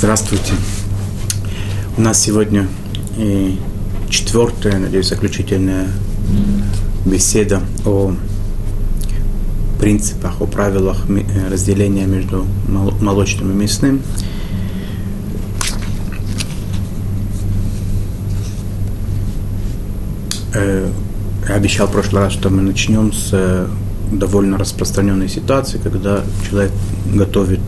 Здравствуйте. У нас сегодня и четвертая, надеюсь, заключительная беседа о принципах, о правилах разделения между молочным и мясным. Э, я обещал в прошлый раз, что мы начнем с э, довольно распространенной ситуации, когда человек готовит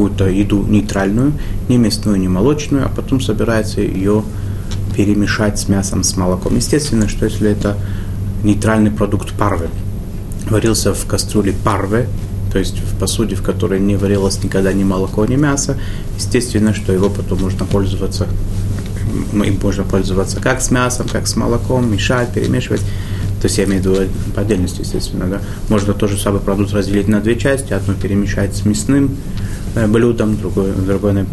какую-то еду нейтральную, не мясную, не молочную, а потом собирается ее перемешать с мясом, с молоком. Естественно, что если это нейтральный продукт парвы, варился в кастрюле парвы, то есть в посуде, в которой не варилось никогда ни молоко, ни мясо, естественно, что его потом можно пользоваться, им можно пользоваться как с мясом, как с молоком, мешать, перемешивать. То есть я имею в виду по отдельности, естественно, да. Можно тоже самый продукт разделить на две части, одну перемешать с мясным, блюдом, другое, другое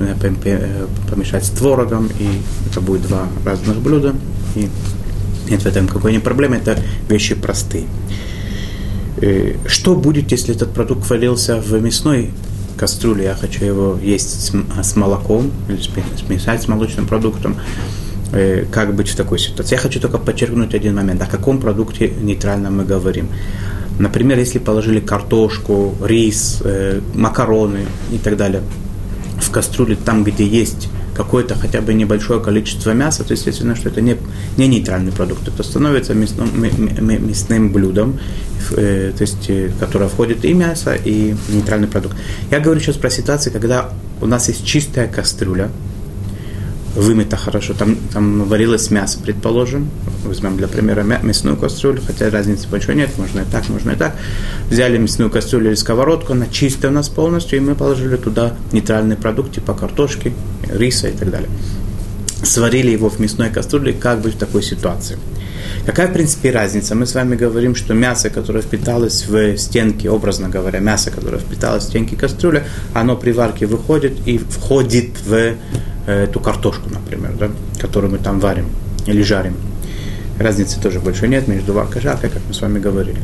помешать с творогом, и это будет два разных блюда. И нет в этом какой-нибудь проблемы, это вещи простые. Э, что будет, если этот продукт варился в мясной кастрюле, я хочу его есть с, с молоком, или смешать с молочным продуктом, э, как быть в такой ситуации. Я хочу только подчеркнуть один момент, о каком продукте нейтральном мы говорим. Например, если положили картошку, рис, э, макароны и так далее в кастрюле, там, где есть какое-то хотя бы небольшое количество мяса, то естественно, что это не, не нейтральный продукт, это становится мясным, мясным блюдом, э, то есть, э, которое входит и мясо, и нейтральный продукт. Я говорю сейчас про ситуации, когда у нас есть чистая кастрюля, вымыто хорошо, там, там варилось мясо, предположим, возьмем для примера мясную кастрюлю, хотя разницы большой нет, можно и так, можно и так. Взяли мясную кастрюлю или сковородку, она чистая у нас полностью, и мы положили туда нейтральный продукт, типа картошки, риса и так далее. Сварили его в мясной кастрюле, как быть в такой ситуации. Какая, в принципе, разница? Мы с вами говорим, что мясо, которое впиталось в стенки, образно говоря, мясо, которое впиталось в стенки кастрюли, оно при варке выходит и входит в эту картошку, например, да, которую мы там варим или жарим. Разницы тоже большой нет между варкой и жаркой, как мы с вами говорили.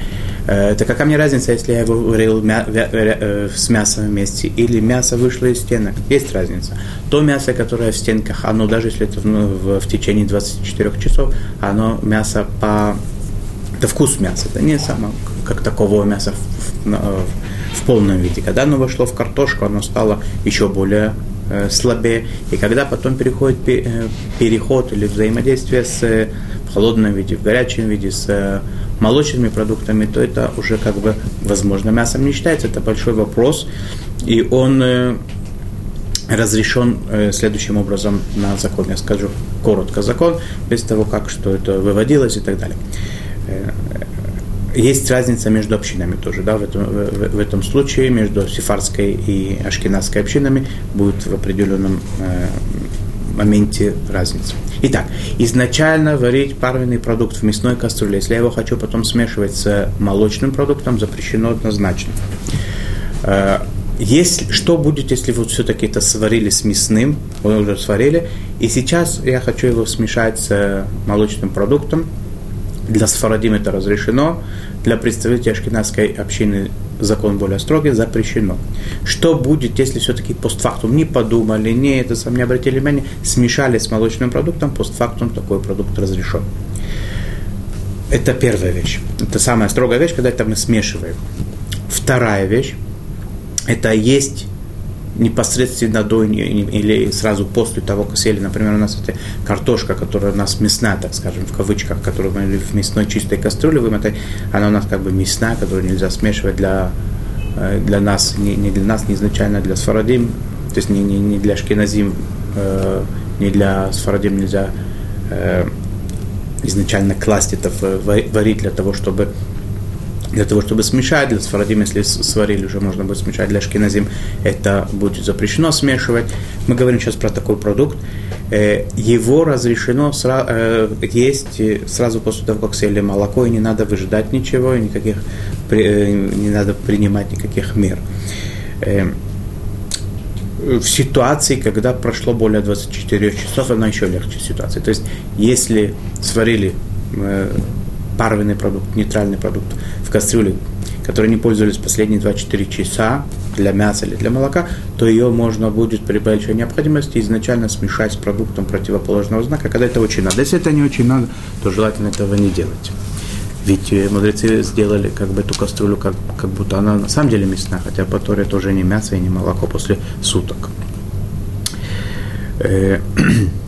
Э, это какая мне разница, если я его варил э, с мясом вместе, или мясо вышло из стенок? Есть разница. То мясо, которое в стенках, оно даже если это ну, в, в течение 24 часов, оно мясо по... Это вкус мяса, это не само как такового мяса в, в, в полном виде. Когда оно вошло в картошку, оно стало еще более э, слабее. И когда потом переходит э, переход или взаимодействие с э, в холодном виде, в горячем виде, с э, молочными продуктами, то это уже как бы возможно мясом не считается. Это большой вопрос. И он разрешен следующим образом на закон. Я скажу коротко закон, без того, как что это выводилось и так далее. Есть разница между общинами тоже, да, в этом, в, в этом случае между сефарской и ашкенадской общинами будет в определенном э, моменте разница. Итак, изначально варить парвенный продукт в мясной кастрюле, если я его хочу потом смешивать с молочным продуктом, запрещено однозначно. Э, если, что будет, если вот все-таки это сварили с мясным, уже сварили, и сейчас я хочу его смешать с молочным продуктом, для Сфарадим это разрешено, для представителей ашкенадской общины закон более строгий, запрещено. Что будет, если все-таки постфактум не подумали, не это сам не обратили внимания, смешали с молочным продуктом, постфактум такой продукт разрешен. Это первая вещь. Это самая строгая вещь, когда это мы смешиваем. Вторая вещь, это есть непосредственно до или сразу после того, как съели, например, у нас это картошка, которая у нас мясная, так скажем, в кавычках, которую мы в мясной чистой кастрюле вымотали, она у нас как бы мясная, которую нельзя смешивать для, э, для нас, не, не для нас, не изначально для сфарадим, то есть не, не, не для шкиназим, э, не для сфарадим нельзя э, изначально класть это, варить для того, чтобы для того, чтобы смешать, для сфарадим, если сварили, уже можно будет смешать, для шкиназим это будет запрещено смешивать. Мы говорим сейчас про такой продукт. Э, его разрешено э, есть сразу после того, как съели молоко, и не надо выжидать ничего, и никаких, э, не надо принимать никаких мер. В ситуации, когда прошло более 24 часов, она еще легче ситуация. То есть, если сварили парвенный продукт, нейтральный продукт в кастрюле, который не пользовались последние 24 часа, для мяса или для молока, то ее можно будет при большой необходимости изначально смешать с продуктом противоположного знака, когда это очень надо. Если это не очень надо, то желательно этого не делать. Ведь э, мудрецы сделали как бы эту кастрюлю, как, как будто она на самом деле мясная, хотя по Торе это уже не мясо и не молоко после суток.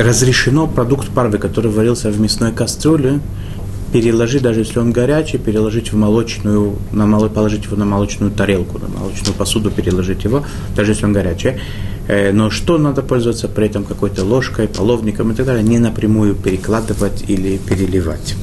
разрешено продукт парвы, который варился в мясной кастрюле, переложить, даже если он горячий, переложить в молочную, на мало, положить его на молочную тарелку, на молочную посуду переложить его, даже если он горячий. Э, но что надо пользоваться при этом какой-то ложкой, половником и так далее, не напрямую перекладывать или переливать.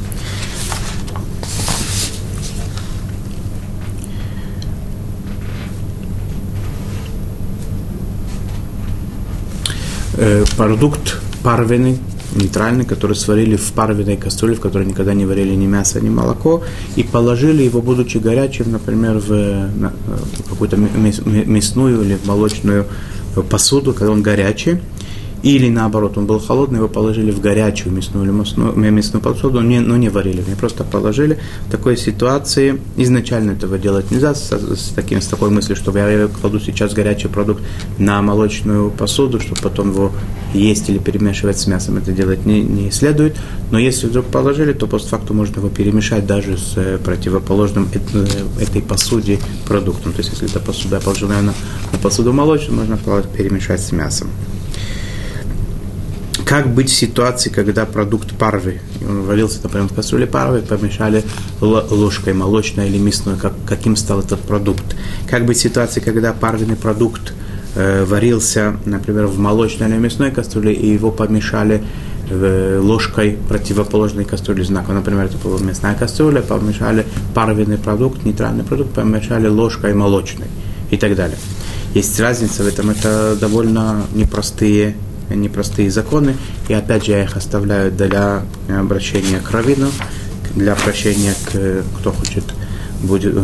Э, продукт парвенный, нейтральный, который сварили в парвенной кастрюле, в которой никогда не варили ни мясо, ни молоко, и положили его, будучи горячим, например, в, в какую-то мясную или молочную посуду, когда он горячий, или наоборот, он был холодный, его положили в горячую мясную мясную, мясную но не, но не варили, не просто положили. В такой ситуации изначально этого делать нельзя, с, с, таким, с такой мыслью, что я кладу сейчас горячий продукт на молочную посуду, чтобы потом его есть или перемешивать с мясом. Это делать не, не следует. Но если вдруг положили, то постфакту можно его перемешать даже с э, противоположным э, этой посуде продуктом. То есть, если это посуда наверное, на посуду молочную, можно перемешать с мясом как быть в ситуации, когда продукт парвы, он варился, например, в кастрюле парвы, помешали ложкой молочной или мясной, как, каким стал этот продукт. Как быть в ситуации, когда парвенный продукт э, варился, например, в молочной или мясной кастрюле, и его помешали э, ложкой противоположной кастрюли знака. Например, это была мясная кастрюля, помешали парвенный продукт, нейтральный продукт, помешали ложкой молочной и так далее. Есть разница в этом, это довольно непростые непростые законы, и опять же я их оставляю для обращения к раввину, для обращения к, кто хочет, будет,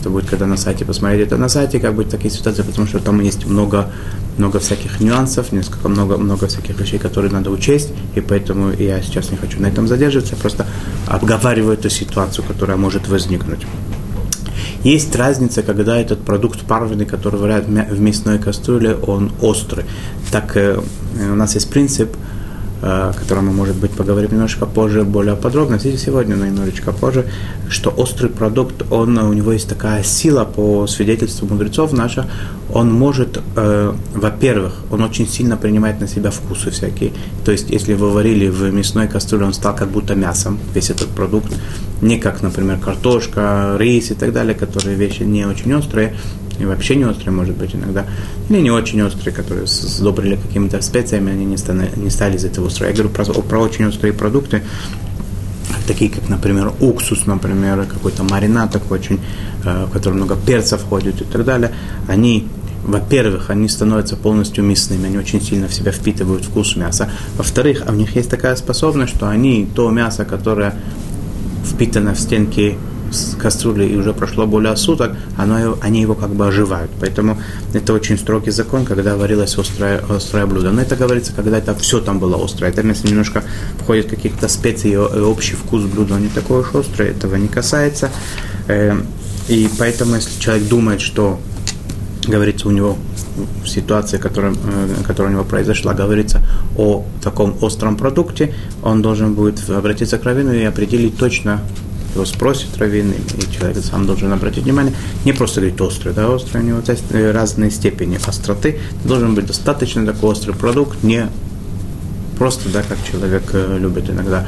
это будет когда на сайте посмотреть. Это на сайте, как быть такие ситуации, потому что там есть много, много всяких нюансов, несколько много, много всяких вещей, которые надо учесть, и поэтому я сейчас не хочу на этом задерживаться, просто обговариваю эту ситуацию, которая может возникнуть. Есть разница, когда этот продукт парвенный, который варят в мясной кастрюле, он острый. Так э, у нас есть принцип, о котором мы, может быть, поговорим немножко позже, более подробно, сегодня, но немножечко позже, что острый продукт, он, у него есть такая сила, по свидетельству мудрецов наша, он может, э, во-первых, он очень сильно принимает на себя вкусы всякие. То есть, если вы варили в мясной кастрюле, он стал как будто мясом, весь этот продукт. Не как, например, картошка, рис и так далее, которые вещи не очень острые, и вообще не острые, может быть, иногда, или не очень острые, которые сдобрили какими-то специями, они не стали, не стали из этого острые. Я говорю про, про очень острые продукты, такие как, например, уксус, например, какой-то маринад такой очень, э, в котором много перца входит и так далее, они во-первых, они становятся полностью мясными, они очень сильно в себя впитывают вкус мяса. Во-вторых, а у них есть такая способность, что они то мясо, которое впитано в стенки с кастрюли и уже прошло более суток, оно, они его как бы оживают. Поэтому это очень строгий закон, когда варилось острое, острое блюдо. Но это говорится, когда это все там было острое. Это если немножко входит каких-то специй и общий вкус блюда, не такой уж острый, этого не касается. Эм, и поэтому, если человек думает, что говорится у него в ситуации, которая, э, которая у него произошла, говорится о таком остром продукте, он должен будет обратиться к раввину и определить точно, его спросит раввин, и человек сам должен обратить внимание, не просто говорить острый, да, острый, у него есть разные степени остроты, должен быть достаточно такой острый продукт, не просто, да, как человек э, любит иногда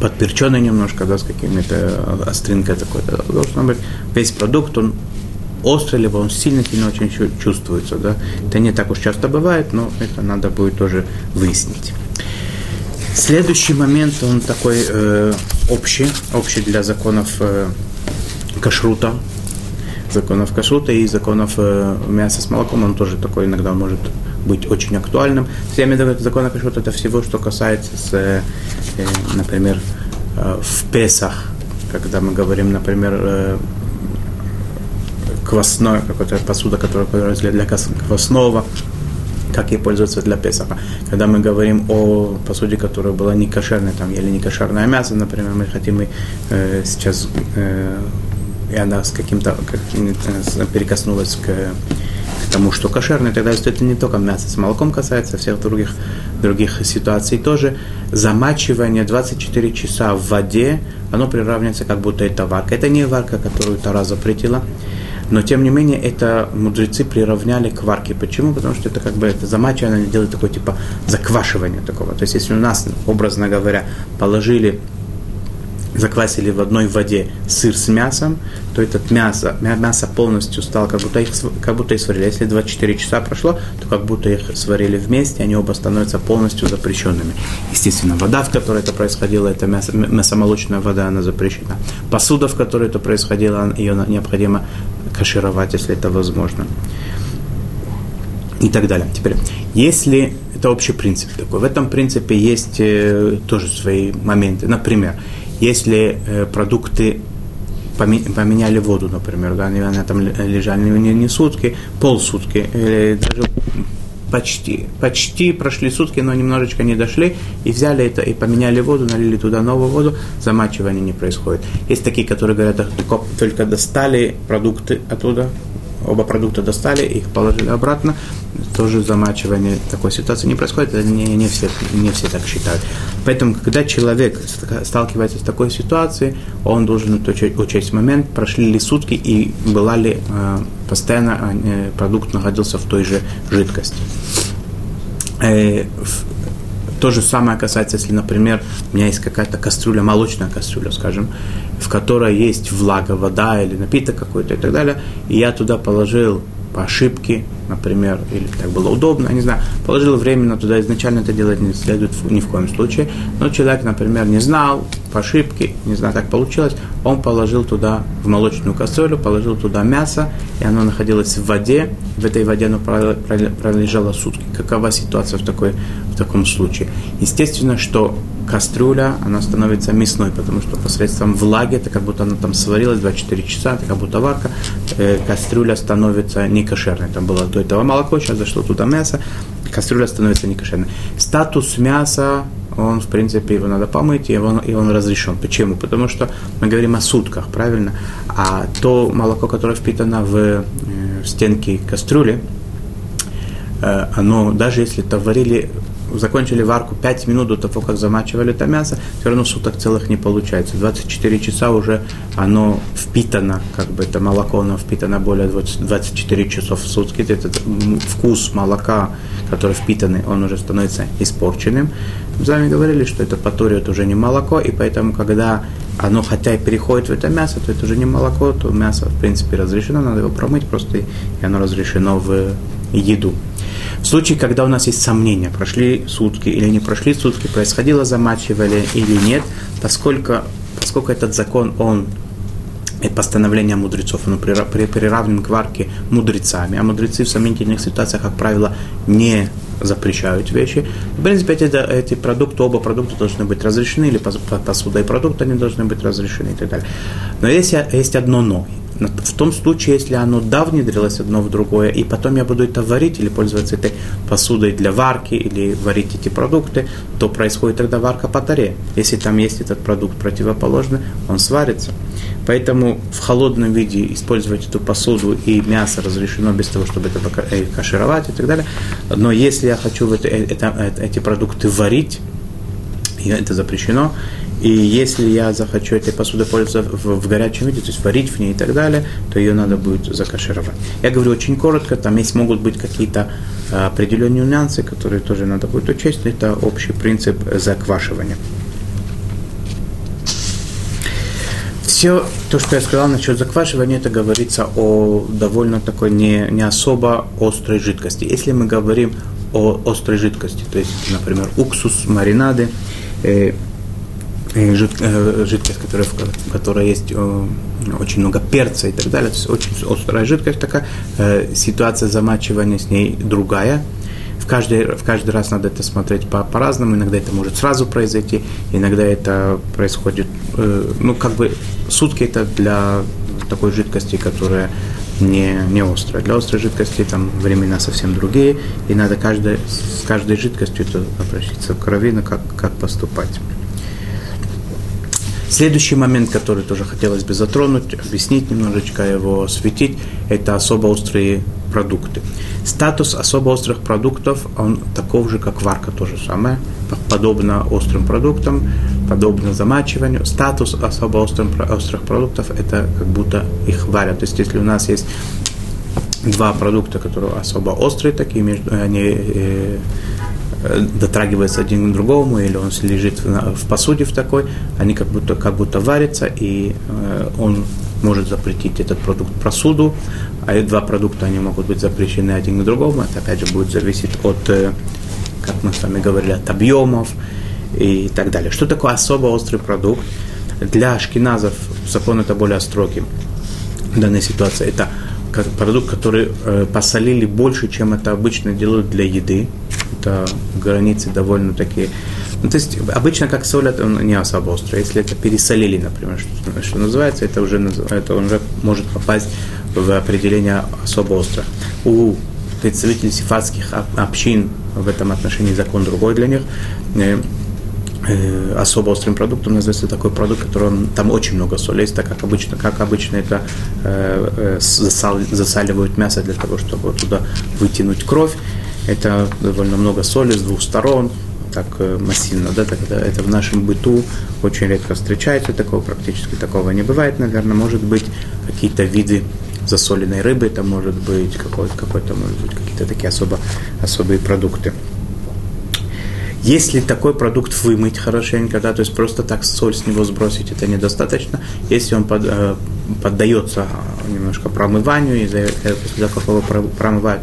подперченный немножко, да, с какими-то остринкой такой, да, должен быть весь продукт, он острый, либо он сильно-сильно очень чувствуется, да, это не так уж часто бывает, но это надо будет тоже выяснить. Следующий момент, он такой э, общий, общий для законов э, кашрута, законов кашрута и законов э, мяса с молоком, он тоже такой иногда может быть очень актуальным. Я имею в кашрута это всего, что касается, с, э, э, например, э, в Песах, когда мы говорим, например, э, квасной, какая-то посуда, которая для квасного, как ей пользоваться для Песаха. Когда мы говорим о посуде, которая была не кошерной, там, или не кошерное мясо, например, мы хотим э, сейчас, э, и она с каким-то, каким перекоснулась к тому, что кошерное, тогда это не только мясо с молоком касается, а всех других, других ситуаций тоже. Замачивание 24 часа в воде, оно приравнивается, как будто это варка. Это не варка, которую Тара запретила, но тем не менее это мудрецы приравняли к варке. Почему? Потому что это как бы это замачивание, они делают такое типа заквашивание такого. То есть если у нас, образно говоря, положили заквасили в одной воде сыр с мясом, то этот мясо, мясо полностью стало, как будто их, как будто их сварили. Если 24 часа прошло, то как будто их сварили вместе, они оба становятся полностью запрещенными. Естественно, вода, в которой это происходило, это мясо, мясомолочная вода, она запрещена. Посуда, в которой это происходило, ее необходимо кашировать, если это возможно. И так далее. Теперь, если это общий принцип такой, в этом принципе есть э, тоже свои моменты. Например, если э, продукты поменяли воду, например, да, они, там лежали не, не сутки, полсутки, или даже почти, почти прошли сутки, но немножечко не дошли, и взяли это, и поменяли воду, налили туда новую воду, замачивание не происходит. Есть такие, которые говорят, только достали продукты оттуда, оба продукта достали, их положили обратно, тоже замачивание такой ситуации не происходит, это не, не, все, не все так считают. Поэтому, когда человек сталкивается с такой ситуацией, он должен учесть момент, прошли ли сутки и была ли э, постоянно э, продукт находился в той же жидкости. Э, то же самое касается, если, например, у меня есть какая-то кастрюля, молочная кастрюля, скажем, в которой есть влага, вода или напиток какой-то и так далее, и я туда положил по ошибке, например, или так было удобно, я не знаю, положил временно туда, изначально это делать не следует ни в коем случае, но человек, например, не знал, по ошибке, не знаю, так получилось, он положил туда в молочную кастрюлю, положил туда мясо, и оно находилось в воде, в этой воде оно пролежало сутки. Какова ситуация в, такой, в таком случае? Естественно, что кастрюля, она становится мясной, потому что посредством влаги, это как будто она там сварилась 24 часа, это как будто варка, э, кастрюля становится не кошерной. Там было до этого молоко, сейчас зашло туда мясо, кастрюля становится не кошерной. Статус мяса, он, в принципе, его надо помыть, и он, и он разрешен. Почему? Потому что мы говорим о сутках, правильно? А то молоко, которое впитано в, э, в стенки кастрюли, э, оно, даже если это варили закончили варку 5 минут до того, как замачивали это мясо, все равно суток целых не получается. 24 часа уже оно впитано, как бы это молоко, оно впитано более 20, 24 часов в сутки. Этот вкус молока, который впитанный, он уже становится испорченным. Мы с вами говорили, что это по это уже не молоко, и поэтому, когда оно хотя и переходит в это мясо, то это уже не молоко, то мясо, в принципе, разрешено, надо его промыть просто, и оно разрешено в еду. В случае, когда у нас есть сомнения, прошли сутки или не прошли сутки, происходило замачивали или нет, поскольку, поскольку этот закон, он и постановление мудрецов, оно приравнен к варке мудрецами, а мудрецы в сомнительных ситуациях, как правило, не запрещают вещи. В принципе, эти, эти продукты, оба продукта должны быть разрешены, или посуда и продукты они должны быть разрешены и так далее. Но есть, есть одно но. В том случае, если оно да внедрилось одно в другое, и потом я буду это варить или пользоваться этой посудой для варки, или варить эти продукты, то происходит тогда варка по таре. Если там есть этот продукт противоположный, он сварится. Поэтому в холодном виде использовать эту посуду и мясо разрешено без того, чтобы это э, кашировать и так далее. Но если я хочу это, это, эти продукты варить, это запрещено, и если я захочу этой посудой пользоваться в, в горячем виде, то есть варить в ней и так далее, то ее надо будет закашировать. Я говорю очень коротко, там есть могут быть какие-то а, определенные нюансы, которые тоже надо будет учесть. Это общий принцип заквашивания. Все то, что я сказал насчет заквашивания, это говорится о довольно такой не, не особо острой жидкости. Если мы говорим о острой жидкости, то есть, например, уксус, маринады, э, Э, жидкость, которая, в которой есть э, очень много перца и так далее, то есть очень острая жидкость такая, э, ситуация замачивания с ней другая. В каждый, в каждый раз надо это смотреть по, по-разному, иногда это может сразу произойти, иногда это происходит, ну, как бы сутки это для такой жидкости, которая не, не острая. Для острой жидкости там времена совсем другие, и надо каждой, с каждой жидкостью это обращаться к раввину, как, как поступать. Следующий момент, который тоже хотелось бы затронуть, объяснить немножечко его, осветить, это особо острые продукты. Статус особо острых продуктов, он таков же, как варка, то же самое, подобно острым продуктам, подобно замачиванию. Статус особо острым, острых продуктов, это как будто их варят. То есть, если у нас есть два продукта, которые особо острые, такие, между, они э, дотрагивается один к другому, или он лежит в, в посуде в такой, они как будто, как будто варятся, и э, он может запретить этот продукт посуду, а эти два продукта, они могут быть запрещены один к другому, это опять же будет зависеть от, э, как мы с вами говорили, от объемов и так далее. Что такое особо острый продукт? Для ашкеназов закон это более строгий в данной ситуации. Это продукт, который э, посолили больше, чем это обычно делают для еды это границы довольно такие. Ну, то есть обычно как солят, он не особо острый. Если это пересолили, например, что, что называется, это уже, это уже может попасть в определение особо остро. У представителей сифатских общин в этом отношении закон другой для них. Э, э, особо острым продуктом называется такой продукт, который там очень много соли есть, так как обычно, как обычно это э, засал, засаливают мясо для того, чтобы туда вытянуть кровь. Это довольно много соли с двух сторон, так массивно, да, тогда это в нашем быту очень редко встречается, такого практически такого не бывает, наверное, может быть какие-то виды засоленной рыбы, это может быть какой-то, какой-то может быть какие-то такие особо, особые продукты. Если такой продукт вымыть хорошенько, да, то есть просто так соль с него сбросить, это недостаточно. Если он под, э, поддается немножко промыванию, и после того, как его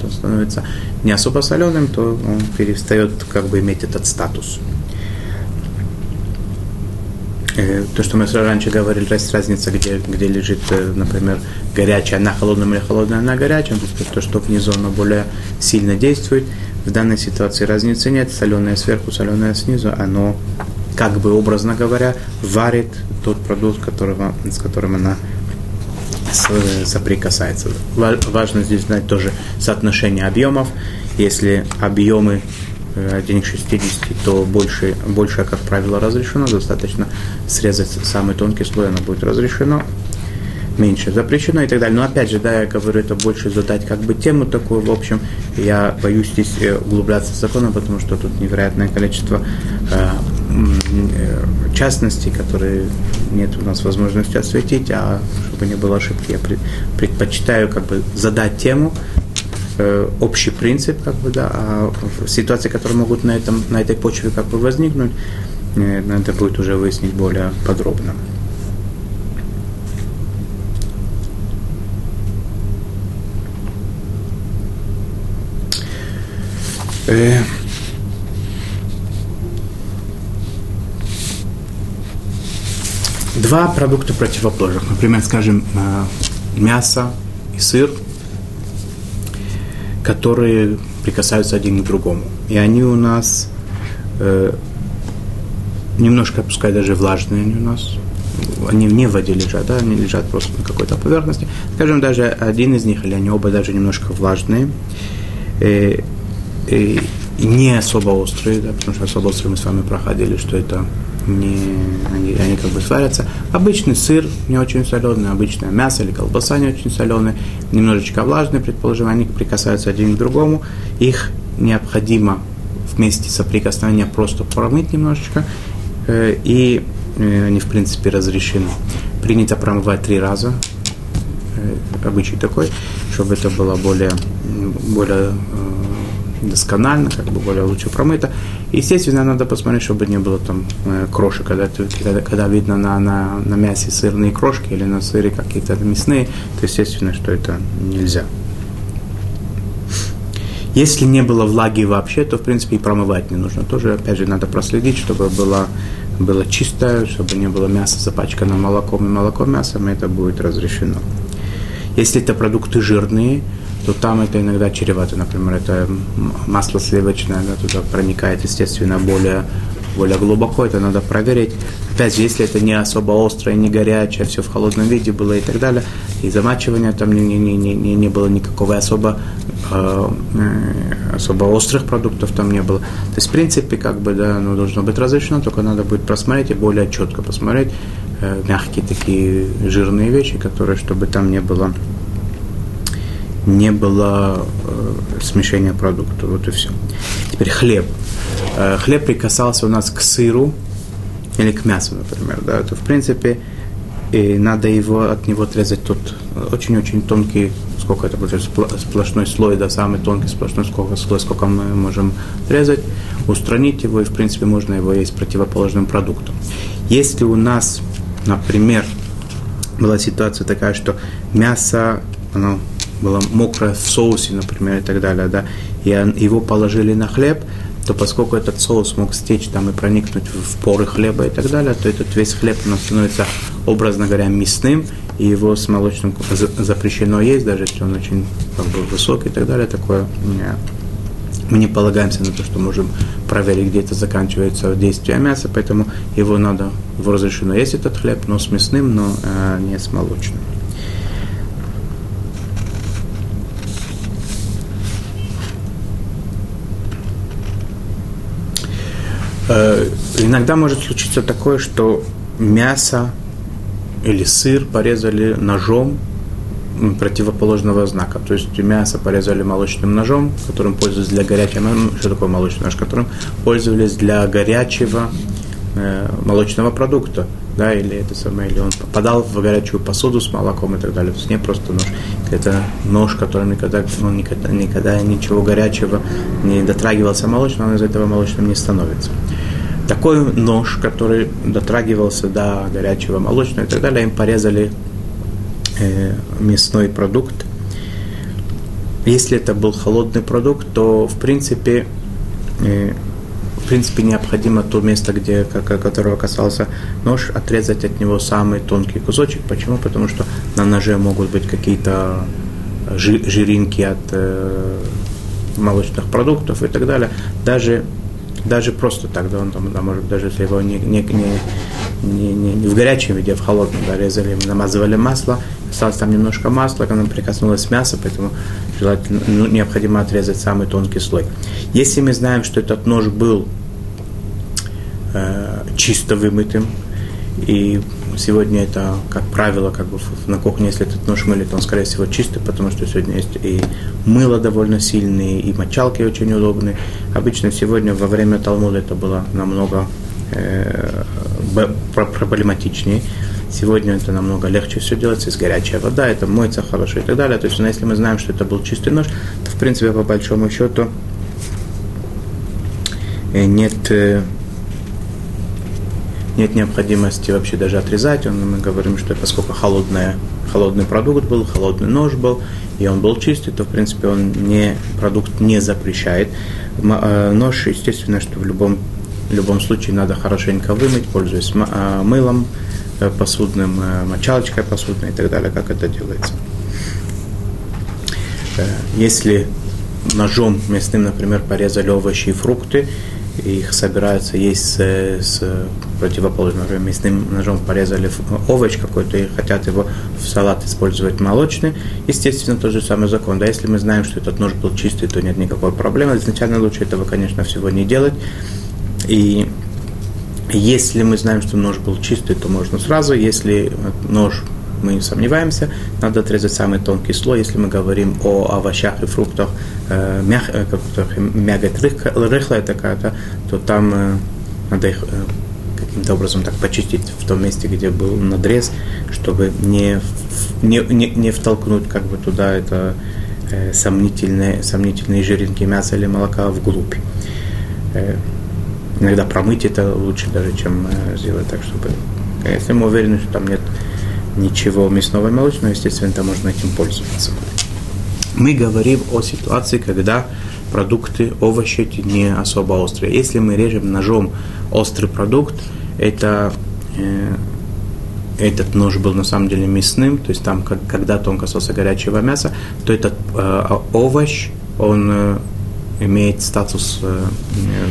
он становится не особо соленым, то он перестает как бы иметь этот статус. Э, то, что мы раньше говорили, есть разница, где, где лежит, э, например, горячая на холодном или холодная на горячем, то, что внизу оно более сильно действует. В данной ситуации разницы нет, соленое сверху, соленое снизу, оно, как бы образно говоря, варит тот продукт, которого, с которым она соприкасается. Важно здесь знать тоже соотношение объемов. Если объемы 1 к 60, то больше, больше, как правило, разрешено. Достаточно срезать самый тонкий слой, оно будет разрешено меньше запрещено и так далее. Но опять же, да, я говорю, это больше задать как бы тему такую, в общем, я боюсь здесь э, углубляться в закон, потому что тут невероятное количество э, э, частностей, которые нет у нас возможности осветить, а чтобы не было ошибки, я предпочитаю как бы задать тему, э, общий принцип, как бы, да, а ситуации, которые могут на, этом, на этой почве как бы возникнуть, э, надо будет уже выяснить более подробно. Э, два продукта противоположных. Например, скажем, э, мясо и сыр, которые прикасаются один к другому. И они у нас э, немножко, пускай даже влажные они у нас, они не воде лежат, да, они лежат просто на какой-то поверхности. Скажем, даже один из них, или они оба даже немножко влажные. Э, и не особо острые, да, потому что особо острые мы с вами проходили, что это не, они, они как бы сварятся. Обычный сыр не очень соленый, обычное мясо или колбаса не очень соленые, немножечко влажные, предположим, они прикасаются один к другому. Их необходимо вместе соприкосновения просто промыть немножечко, э, и э, они, в принципе, разрешены. Принято промывать три раза, э, обычай такой, чтобы это было более, более э, досконально, как бы более лучше промыто. Естественно, надо посмотреть, чтобы не было там э, крошек, когда, когда, видно на, на, на мясе сырные крошки или на сыре какие-то мясные, то естественно, что это нельзя. Если не было влаги вообще, то, в принципе, и промывать не нужно. Тоже, опять же, надо проследить, чтобы было, было чистое, чтобы не было мяса запачкано молоком и молоком мясом, это будет разрешено. Если это продукты жирные, то там это иногда чревато. Например, это масло сливочное, да, туда проникает, естественно, более более глубоко, это надо проверить. Опять же, если это не особо острое, не горячее, все в холодном виде было и так далее, и замачивания там не, не, не, не, не было никакого особо, э, э, особо острых продуктов там не было. То есть, в принципе, как бы, да, оно должно быть разрешено, только надо будет просмотреть и более четко посмотреть э, мягкие такие жирные вещи, которые, чтобы там не было не было э, смешения продуктов. Вот и все. Теперь хлеб. Э, хлеб прикасался у нас к сыру или к мясу, например. Да, то в принципе и надо его от него отрезать тут очень-очень тонкий, сколько это будет, сплошной слой, да, самый тонкий сплошной сколько, слой, сколько мы можем отрезать, устранить его, и в принципе можно его есть противоположным продуктом. Если у нас, например, была ситуация такая, что мясо, оно было мокрое в соусе, например, и так далее, да, и его положили на хлеб, то поскольку этот соус мог стечь там и проникнуть в поры хлеба и так далее, то этот весь хлеб он становится, образно говоря, мясным, и его с молочным запрещено есть, даже если он очень как бы, высокий и так далее, такое мы не полагаемся на то, что можем проверить, где это заканчивается действие мяса, поэтому его надо, его разрешено есть этот хлеб, но с мясным, но э, не с молочным. Э, иногда может случиться такое, что мясо или сыр порезали ножом противоположного знака. То есть мясо порезали молочным ножом, которым пользовались для горячего, что такое молочный нож, которым пользовались для горячего э, молочного продукта, да, или это самое, или он попадал в горячую посуду с молоком и так далее. То есть не просто нож, это нож, которым никогда, ну, никогда, никогда ничего горячего не дотрагивался молочного, он из этого молочным не становится такой нож, который дотрагивался до горячего молочного и так далее, им порезали э, мясной продукт. Если это был холодный продукт, то в принципе, э, в принципе необходимо то место, где, которого касался нож, отрезать от него самый тонкий кусочек. Почему? Потому что на ноже могут быть какие-то жиринки от э, молочных продуктов и так далее. Даже даже просто так, да, он там, да, может, даже если его не, не, не, не, не, не в горячем виде, а в холодном, да, резали, намазывали масло, осталось там немножко масла, когда прикоснулось мясо, поэтому желательно, ну, необходимо отрезать самый тонкий слой. Если мы знаем, что этот нож был э, чисто вымытым, и сегодня это, как правило, как бы на кухне, если этот нож мыли, то он, скорее всего, чистый, потому что сегодня есть и мыло довольно сильные, и мочалки очень удобные. Обычно сегодня во время Талмуда это было намного э, проблематичнее. Сегодня это намного легче все делается, есть горячая вода, это моется хорошо и так далее. То есть, ну, если мы знаем, что это был чистый нож, то, в принципе, по большому счету, э, нет э, нет необходимости вообще даже отрезать. Он, мы говорим, что поскольку холодная, холодный продукт был, холодный нож был, и он был чистый, то, в принципе, он не, продукт не запрещает. Э, нож, естественно, что в любом, в любом случае надо хорошенько вымыть, пользуясь э, мылом э, посудным, мочалочкой посудной и так далее, как это делается. Если ножом мясным, например, порезали овощи и фрукты, их собираются есть с, с противоположным, например, мясным ножом порезали овощ какой-то и хотят его в салат использовать молочный, естественно, тот же самый закон. Да, если мы знаем, что этот нож был чистый, то нет никакой проблемы. Изначально лучше этого, конечно, всего не делать. И если мы знаем, что нож был чистый, то можно сразу. Если нож мы сомневаемся, надо отрезать самый тонкий слой. Если мы говорим о овощах и фруктах, э, мяг, э, мягкая рыхлая такая, то, то там э, надо их э, каким-то образом так почистить в том месте, где был надрез, чтобы не, не, не, не втолкнуть как бы туда это э, сомнительные, сомнительные жиринки мяса или молока вглубь. Э, иногда промыть это лучше даже, чем э, сделать так, чтобы... Если мы уверены, что там нет ничего мясного и молочного, естественно, там можно этим пользоваться. Мы говорим о ситуации, когда продукты, овощи эти не особо острые. Если мы режем ножом острый продукт, это э, этот нож был на самом деле мясным, то есть там, как, когда-то он касался горячего мяса, то этот э, овощ, он э, имеет статус э,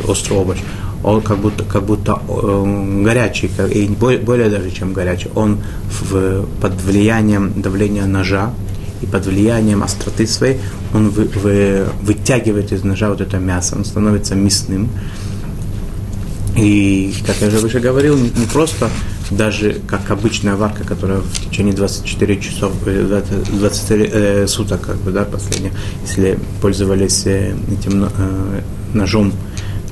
острый овощ. Он как будто, как будто э, горячий, и более, более даже, чем горячий. Он в, под влиянием давления ножа и под влиянием остроты своей, он вы, вы, вытягивает из ножа вот это мясо, он становится мясным. И, как я уже выше говорил, не, не просто даже как обычная варка, которая в течение 24 часов, 24 э, э, суток, как бы, да, последних, если пользовались э, этим э, ножом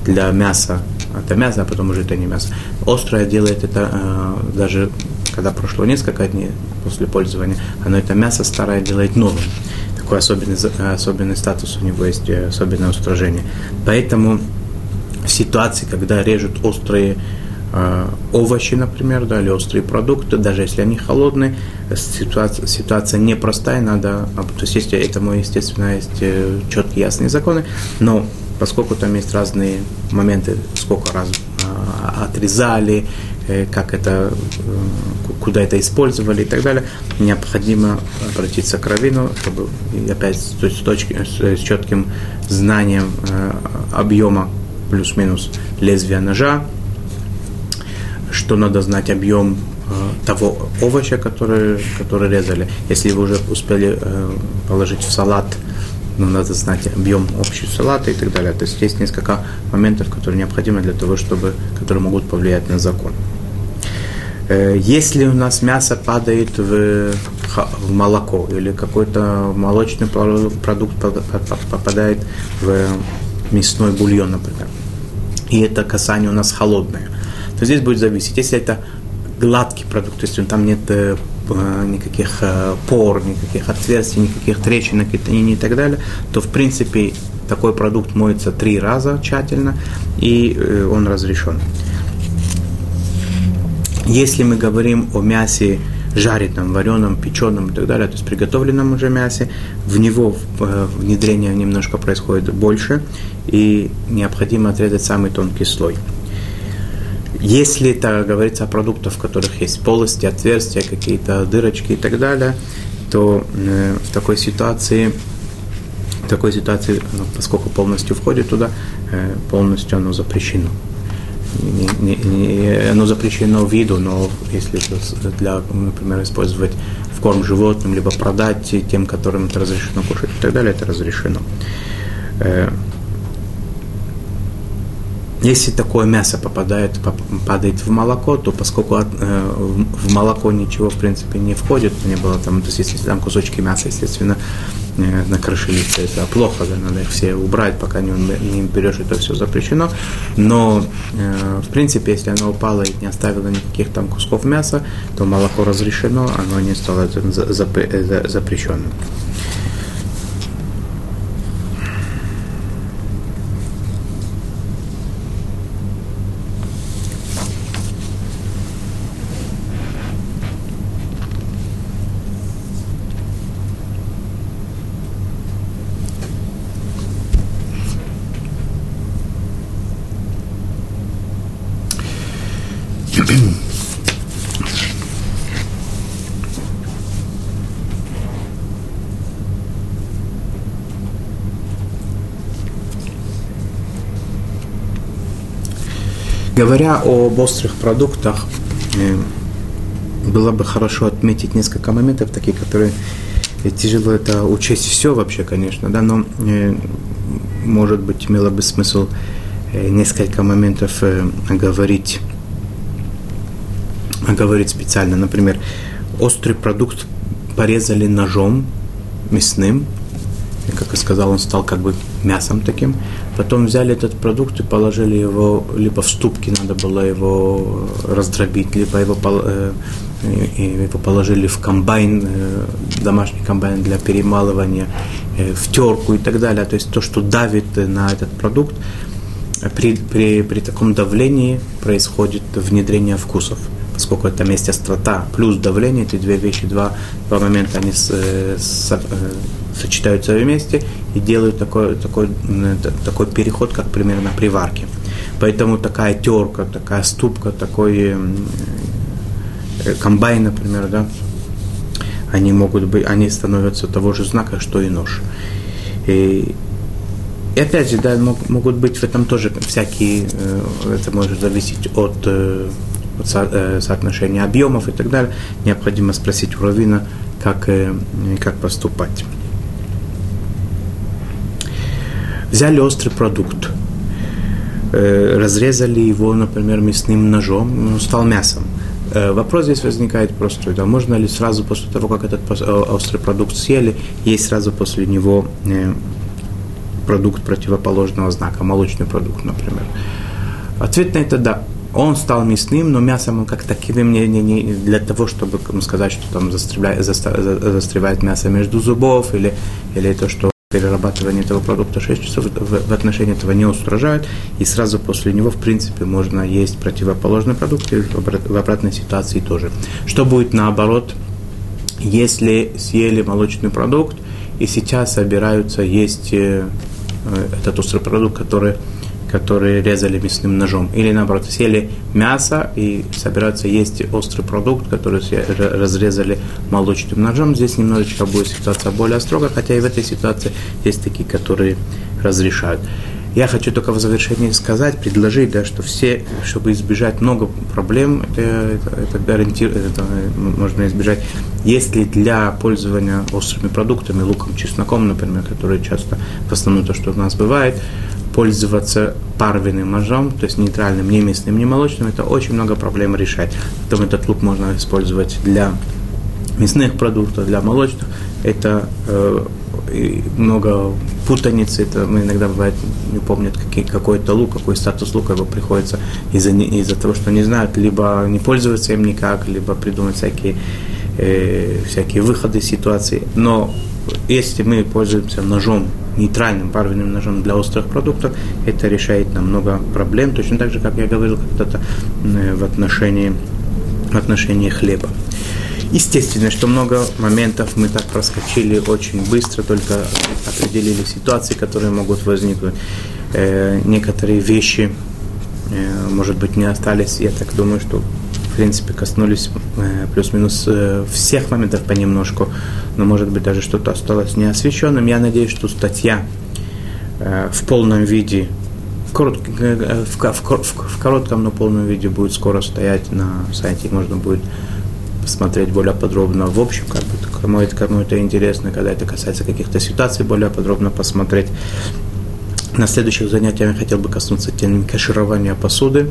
для мяса, это мясо, а потом уже это не мясо. Острое делает это э, даже когда прошло несколько дней после пользования, оно это мясо старое делает новым. Такой особенный, особенный статус у него есть, э, особенное устражение. Поэтому в ситуации, когда режут острые э, овощи, например, да, или острые продукты, даже если они холодные, ситуация, ситуация непростая, надо, то есть, этому, естественно, есть четкие ясные законы, но поскольку там есть разные моменты, сколько раз э, отрезали, э, как это, э, куда это использовали и так далее, необходимо обратиться к равину, чтобы опять с, точки, с, четким знанием э, объема плюс-минус лезвия ножа, что надо знать объем того овоща, который, который резали. Если вы уже успели положить в салат, ну, надо знать объем общего салата и так далее. То есть есть несколько моментов, которые необходимы для того, чтобы, которые могут повлиять на закон. Э, если у нас мясо падает в, в молоко или какой-то молочный продукт попадает в мясной бульон, например, и это касание у нас холодное, то здесь будет зависеть. Если это гладкий продукт, то есть там нет э, никаких э, пор, никаких отверстий, никаких трещинок и, и так далее, то в принципе такой продукт моется три раза тщательно, и э, он разрешен. Если мы говорим о мясе жареном, вареном, печеном и так далее, то есть приготовленном уже мясе, в него внедрение немножко происходит больше, и необходимо отрезать самый тонкий слой. Если это говорится о продуктах, в которых есть полости, отверстия, какие-то дырочки и так далее, то э, в такой ситуации, в такой ситуации, ну, поскольку полностью входит туда, э, полностью оно запрещено. Не, не, не, оно запрещено виду, но если для, например, использовать в корм животным, либо продать тем, которым это разрешено кушать и так далее, это разрешено. Э, если такое мясо попадает, падает в молоко, то поскольку от, э, в молоко ничего в принципе не входит, не было там, то есть если там кусочки мяса, естественно, э, накрошились, это плохо, да, надо их все убрать, пока не, не берешь, это все запрещено. Но э, в принципе, если оно упало и не оставило никаких там кусков мяса, то молоко разрешено, оно не стало запрещенным. Говоря об острых продуктах, э, было бы хорошо отметить несколько моментов, такие, которые э, тяжело это учесть все вообще, конечно, да, но э, может быть имело бы смысл несколько моментов оговорить, оговорить специально. Например, острый продукт порезали ножом мясным, как я сказал, он стал как бы мясом таким. Потом взяли этот продукт и положили его, либо в ступки надо было его раздробить, либо его, э, его положили в комбайн, э, домашний комбайн для перемалывания, э, в терку и так далее. То есть то, что давит на этот продукт, при, при, при таком давлении происходит внедрение вкусов поскольку это есть острота плюс давление, эти две вещи, два, два момента, они с, с, сочетаются вместе и делают такой, такой, такой переход, как примерно при варке. Поэтому такая терка, такая ступка, такой э, комбайн, например, да, они могут быть, они становятся того же знака, что и нож. И И опять же, да, мог, могут быть в этом тоже всякие, э, это может зависеть от, э, от со, соотношения объемов и так далее. Необходимо спросить у Равина, как, как поступать. Взяли острый продукт, э, разрезали его, например, мясным ножом, он стал мясом. Э, вопрос здесь возникает простой. Да, можно ли сразу после того, как этот э, острый продукт съели, есть сразу после него продукт противоположного знака, молочный продукт, например. Ответ на это да. Он стал мясным, но мясом он как таковым не, не, не для того, чтобы сказать, что там застревает, застревает мясо между зубов, или, или то, что перерабатывание этого продукта 6 часов в, в отношении этого не устражают, и сразу после него, в принципе, можно есть противоположный продукт, и в обратной ситуации тоже. Что будет наоборот, если съели молочный продукт, и сейчас собираются есть э, Э, этот острый продукт, который, который резали мясным ножом. Или наоборот, съели мясо и собираются есть острый продукт, который разрезали молочным ножом. Здесь немножечко будет ситуация более строгая, хотя и в этой ситуации есть такие, которые разрешают. Я хочу только в завершении сказать, предложить, да, что все, чтобы избежать много проблем, это, это, это, гарантир, это можно избежать, если для пользования острыми продуктами, луком, чесноком, например, которые часто, в основном то, что у нас бывает, пользоваться парвенным ножом, то есть нейтральным, не мясным, не молочным, это очень много проблем решает. Потом этот лук можно использовать для мясных продуктов, для молочных. Это э, много путаницы, это мы иногда бывает не помнят какие, какой-то лук, какой статус лука, его приходится из-за из того, что не знают, либо не пользоваться им никак, либо придумать всякие, э, всякие выходы из ситуации. Но если мы пользуемся ножом, нейтральным парвенным ножом для острых продуктов, это решает нам много проблем, точно так же, как я говорил когда-то э, в отношении, в отношении хлеба. Естественно, что много моментов мы так проскочили очень быстро, только определили ситуации, которые могут возникнуть. Э, некоторые вещи, может быть, не остались. Я так думаю, что в принципе коснулись э, плюс-минус э, всех моментов понемножку, но может быть даже что-то осталось неосвещенным. Я надеюсь, что статья э, в полном виде э, в коротком, но полном виде будет скоро стоять на сайте, можно будет посмотреть более подробно в общем, как бы, кому это, кому это интересно, когда это касается каких-то ситуаций, более подробно посмотреть. На следующих занятиях я хотел бы коснуться темы каширования посуды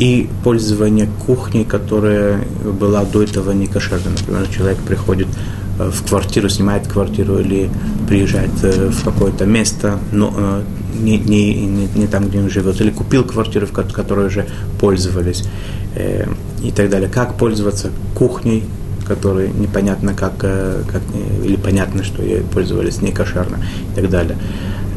и пользования кухней, которая была до этого не кошерной. Например, человек приходит э, в квартиру, снимает квартиру или приезжает э, в какое-то место, но э, не, не, не, не там, где он живет, или купил квартиру, в которой уже пользовались и так далее. Как пользоваться кухней, которой непонятно как, как или понятно, что ей пользовались не кошерно и так далее.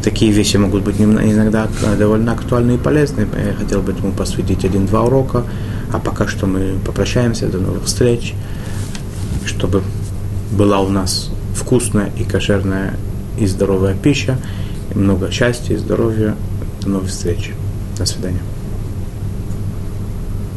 Такие вещи могут быть иногда довольно актуальны и полезны. Я хотел бы этому посвятить один-два урока. А пока что мы попрощаемся. До новых встреч. Чтобы была у нас вкусная и кошерная и здоровая пища. И много счастья и здоровья. До новых встреч. До свидания.